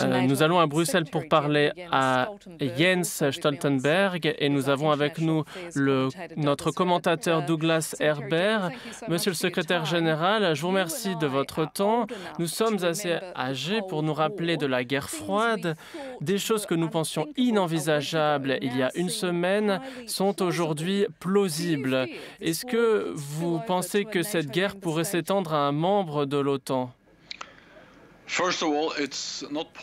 Euh, nous allons à Bruxelles pour parler à Jens Stoltenberg et nous avons avec nous le, notre commentateur Douglas Herbert. Monsieur le secrétaire général, je vous remercie de votre temps. Nous sommes assez âgés pour nous rappeler de la guerre froide. Des choses que nous pensions inenvisageables il y a une semaine sont aujourd'hui plausibles. Est-ce que vous pensez que cette guerre pourrait s'étendre à un membre de l'OTAN?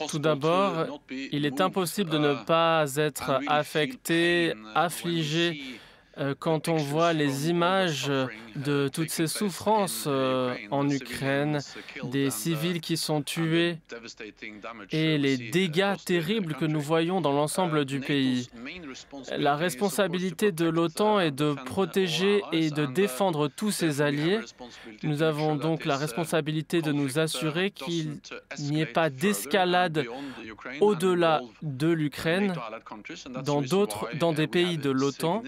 Tout d'abord, il est impossible de ne uh, pas être affecté, affligé euh, quand on voit les images de toutes ces souffrances euh, en Ukraine, des civils qui sont tués et les dégâts terribles que nous voyons dans l'ensemble du pays. La responsabilité de l'OTAN est de protéger et de défendre tous ses alliés. Nous avons donc la responsabilité de nous assurer qu'il n'y ait pas d'escalade au-delà de l'Ukraine dans dans des pays de l'OTAN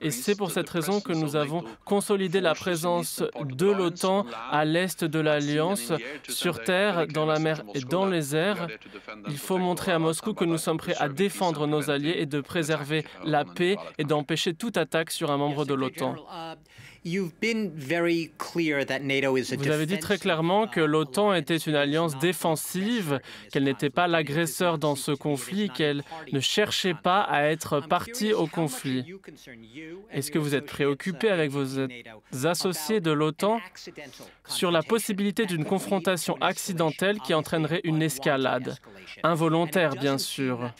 et c'est pour cette raison que nous avons consolidé la présence de l'OTAN à l'est de l'Alliance, sur terre, dans la mer et dans les airs. Il faut montrer à Moscou que nous sommes prêts à défendre nos alliés et de préserver la paix et d'empêcher toute attaque sur un membre de l'OTAN. Vous avez dit très clairement que l'OTAN était une alliance défensive, qu'elle n'était pas l'agresseur dans ce conflit, qu'elle ne cherchait pas à être partie au conflit. Est-ce que vous êtes préoccupé avec vos associés de l'OTAN sur la possibilité d'une confrontation accidentelle qui entraînerait une escalade Involontaire, bien sûr.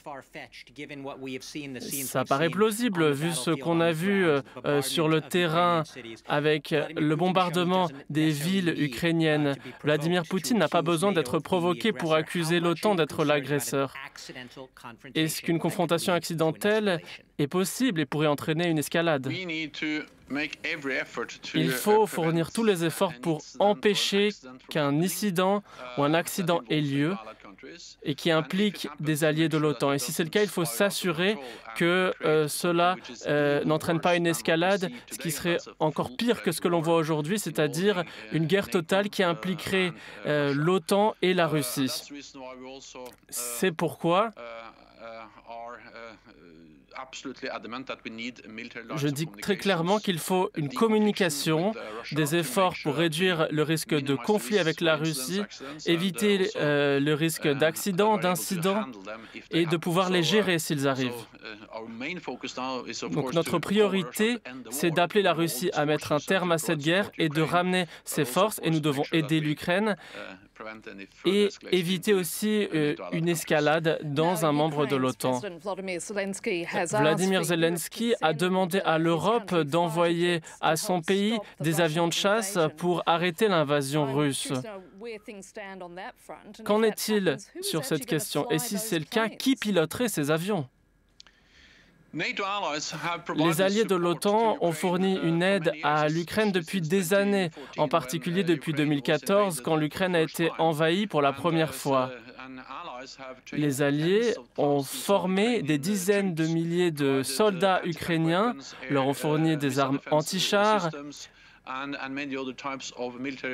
Ça paraît plausible vu ce qu'on a vu euh, euh, sur le terrain avec le bombardement des villes ukrainiennes. Vladimir Poutine n'a pas besoin d'être provoqué pour accuser l'OTAN d'être l'agresseur? Est-ce qu'une confrontation accidentelle est possible et pourrait entraîner une escalade? Il faut fournir tous les efforts pour empêcher qu'un incident ou un accident ait lieu et qui implique des alliés de l'OTAN. Et si c'est le cas, il faut s'assurer que euh, cela euh, n'entraîne pas une escalade, ce qui serait encore pire que ce que l'on voit aujourd'hui, c'est-à-dire une guerre totale qui impliquerait euh, l'OTAN et la Russie. C'est pourquoi je dis très clairement qu'il faut une communication, des efforts pour réduire le risque de conflit avec la Russie, éviter euh, le risque d'accidents, d'incidents et de pouvoir les gérer s'ils arrivent. Donc notre priorité, c'est d'appeler la Russie à mettre un terme à cette guerre et de ramener ses forces, et nous devons aider l'Ukraine et éviter aussi euh, une escalade dans un membre de l'OTAN. Vladimir Zelensky a demandé à l'Europe d'envoyer à son pays des avions de chasse pour arrêter l'invasion russe. Qu'en est-il sur cette question? Et si c'est le cas, qui piloterait ces avions? Les alliés de l'OTAN ont fourni une aide à l'Ukraine depuis des années, en particulier depuis 2014, quand l'Ukraine a été envahie pour la première fois. Les alliés ont formé des dizaines de milliers de soldats ukrainiens, leur ont fourni des armes anti-chars,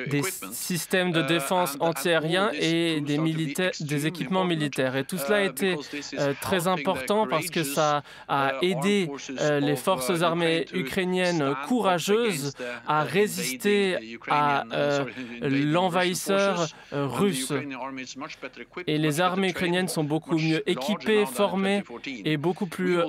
des systèmes de défense uh, antiaériens et des, militaires, des équipements militaires. Et tout cela a uh, été euh, très important parce que ça a uh, aidé euh, les forces armées ukrainiennes courageuses à résister à euh, l'envahisseur russe. Et les armées ukrainiennes sont beaucoup mieux équipées, formées et beaucoup plus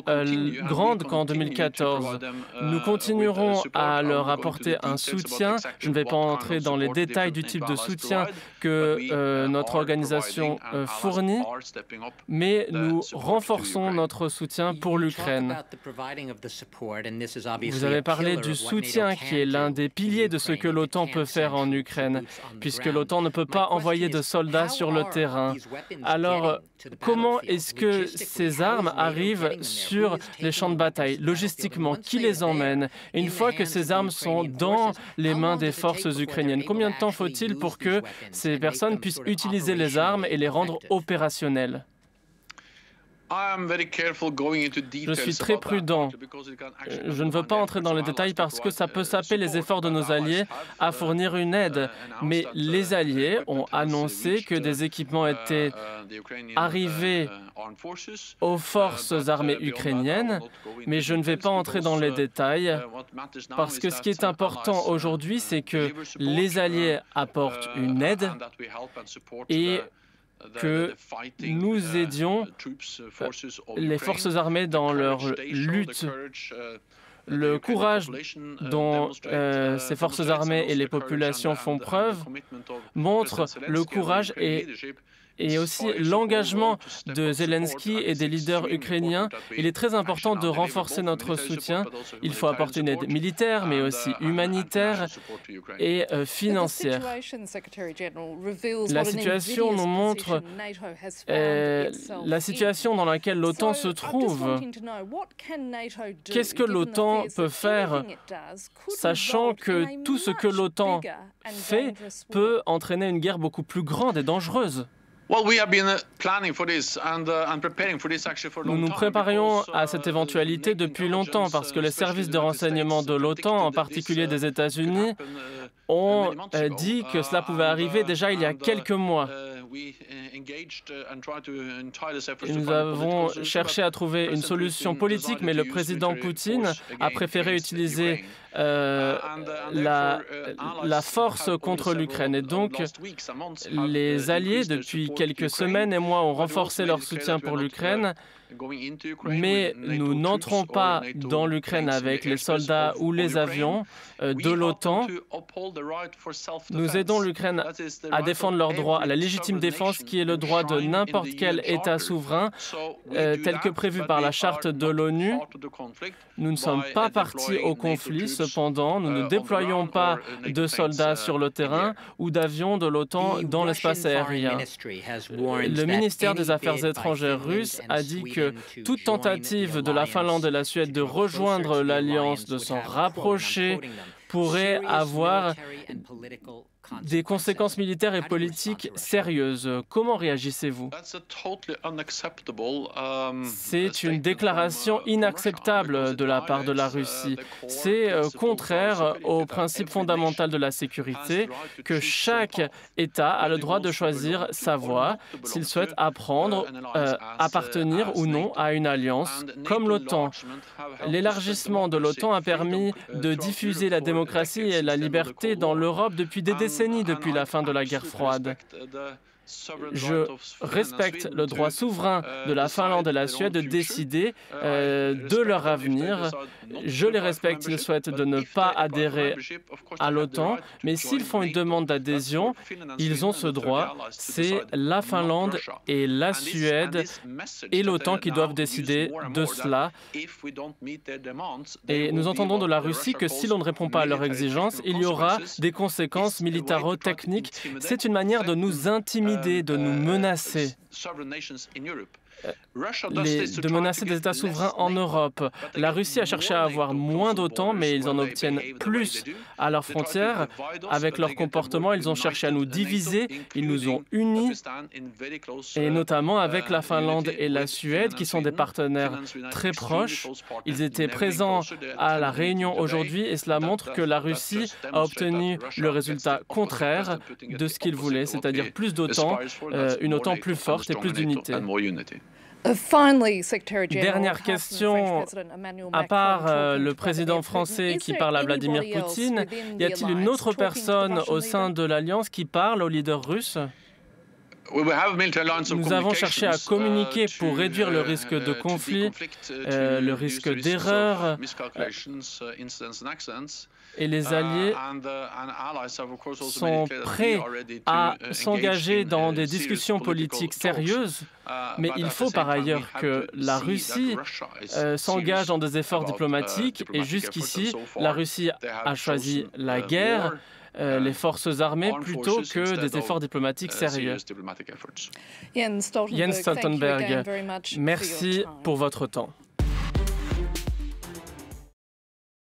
grandes qu'en 2014. Nous continuerons à leur apporter un soutien. Je ne vais pas entrer dans les détails du type de soutien que euh, notre organisation euh, fournit, mais nous renforçons notre soutien pour l'Ukraine. Vous avez parlé du soutien qui est l'un des piliers de ce que l'OTAN peut faire en Ukraine, puisque l'OTAN ne peut pas envoyer de soldats sur le terrain. Alors, comment est-ce que ces armes arrivent sur les champs de bataille? Logistiquement, qui les emmène? Une fois que ces armes sont dans les mains des forces ukrainiennes. Combien de temps faut-il pour que ces personnes puissent utiliser les armes et les rendre opérationnelles? Je suis très prudent. Je ne veux pas entrer dans les détails parce que ça peut saper les efforts de nos alliés à fournir une aide. Mais les alliés ont annoncé que des équipements étaient arrivés aux forces armées ukrainiennes, mais je ne vais pas entrer dans les détails parce que ce qui est important aujourd'hui, c'est que les alliés apportent une aide et que nous aidions euh, les forces armées dans leur lutte. Le courage dont euh, ces forces armées et les populations font preuve montre le courage et et aussi l'engagement de Zelensky et des leaders ukrainiens. Il est très important de renforcer notre soutien. Il faut apporter une aide militaire, mais aussi humanitaire et euh, financière. La situation nous montre euh, la situation dans laquelle l'OTAN se trouve. Qu'est-ce que l'OTAN peut faire, sachant que tout ce que l'OTAN fait peut entraîner une guerre beaucoup plus grande et dangereuse? Nous nous préparions à cette éventualité depuis longtemps parce que les services de renseignement de l'OTAN, en particulier des États-Unis, uh, ont euh, dit que cela pouvait arriver uh, déjà il y a quelques mois. Uh, nous avons cherché à trouver une solution politique, mais le président Poutine a préféré utiliser euh, la, la, force contre l'Ukraine. Et donc, les alliés, depuis quelques semaines et mois, ont renforcé leur soutien pour l'Ukraine mais nous n'entrons pas dans l'Ukraine avec les soldats ou les avions euh, de l'OTAN. Nous aidons l'Ukraine à défendre leur droit à la légitime défense qui est le droit de n'importe quel État souverain euh, tel que prévu par la charte de l'ONU. Nous ne sommes pas partis au conflit, cependant, nous ne déployons pas de soldats sur le terrain ou d'avions de l'OTAN dans l'espace aérien. Le ministère des Affaires étrangères russe a dit que toute tentative de la Finlande et de la Suède de rejoindre l'alliance, de s'en rapprocher, pourrait avoir des conséquences militaires et politiques sérieuses. Comment réagissez-vous? Um, C'est une déclaration uh, inacceptable de la part de la uh, Russie. C'est euh, contraire au principe fondamental de la sécurité que chaque État a le droit de choisir sa voie s'il souhaite apprendre, euh, appartenir ou non à une alliance comme l'OTAN. L'élargissement de l'OTAN a permis de diffuser la démocratie et la liberté dans l'Europe depuis des décennies depuis la fin de la guerre froide. Je respecte le droit souverain de la Finlande et de la Suède de décider euh, de leur avenir. Je les respecte, ils souhaitent de ne pas adhérer à l'OTAN, mais s'ils font une demande d'adhésion, ils ont ce droit. C'est la Finlande et la Suède et l'OTAN qui doivent décider de cela. Et nous entendons de la Russie que si l'on ne répond pas à leurs exigences, il y aura des conséquences militaro-techniques. C'est une manière de nous intimider de nous menacer de menacer des États souverains en Europe. La Russie a cherché à avoir moins d'OTAN, mais ils en obtiennent plus à leurs frontières. Avec leur comportement, ils ont cherché à nous diviser, ils nous ont unis, et notamment avec la Finlande et la Suède, qui sont des partenaires très proches. Ils étaient présents à la réunion aujourd'hui, et cela montre que la Russie a obtenu le résultat contraire de ce qu'ils voulaient, c'est-à-dire plus d'OTAN, euh, une OTAN plus forte et plus d'unité. Dernière question, à part euh, le président français qui parle à Vladimir Poutine, y a-t-il une autre personne au sein de l'Alliance qui parle au leader russe nous avons cherché à communiquer uh, pour réduire le risque de uh, conflit, uh, euh, le risque d'erreur, et les alliés sont prêts à s'engager dans des discussions politiques sérieuses, mais il faut par ailleurs que la Russie euh, s'engage dans des efforts diplomatiques, et jusqu'ici, la Russie a choisi la guerre. Euh, les forces armées plutôt que des efforts diplomatiques uh, sérieux. Jens Stoltenberg, merci pour votre temps.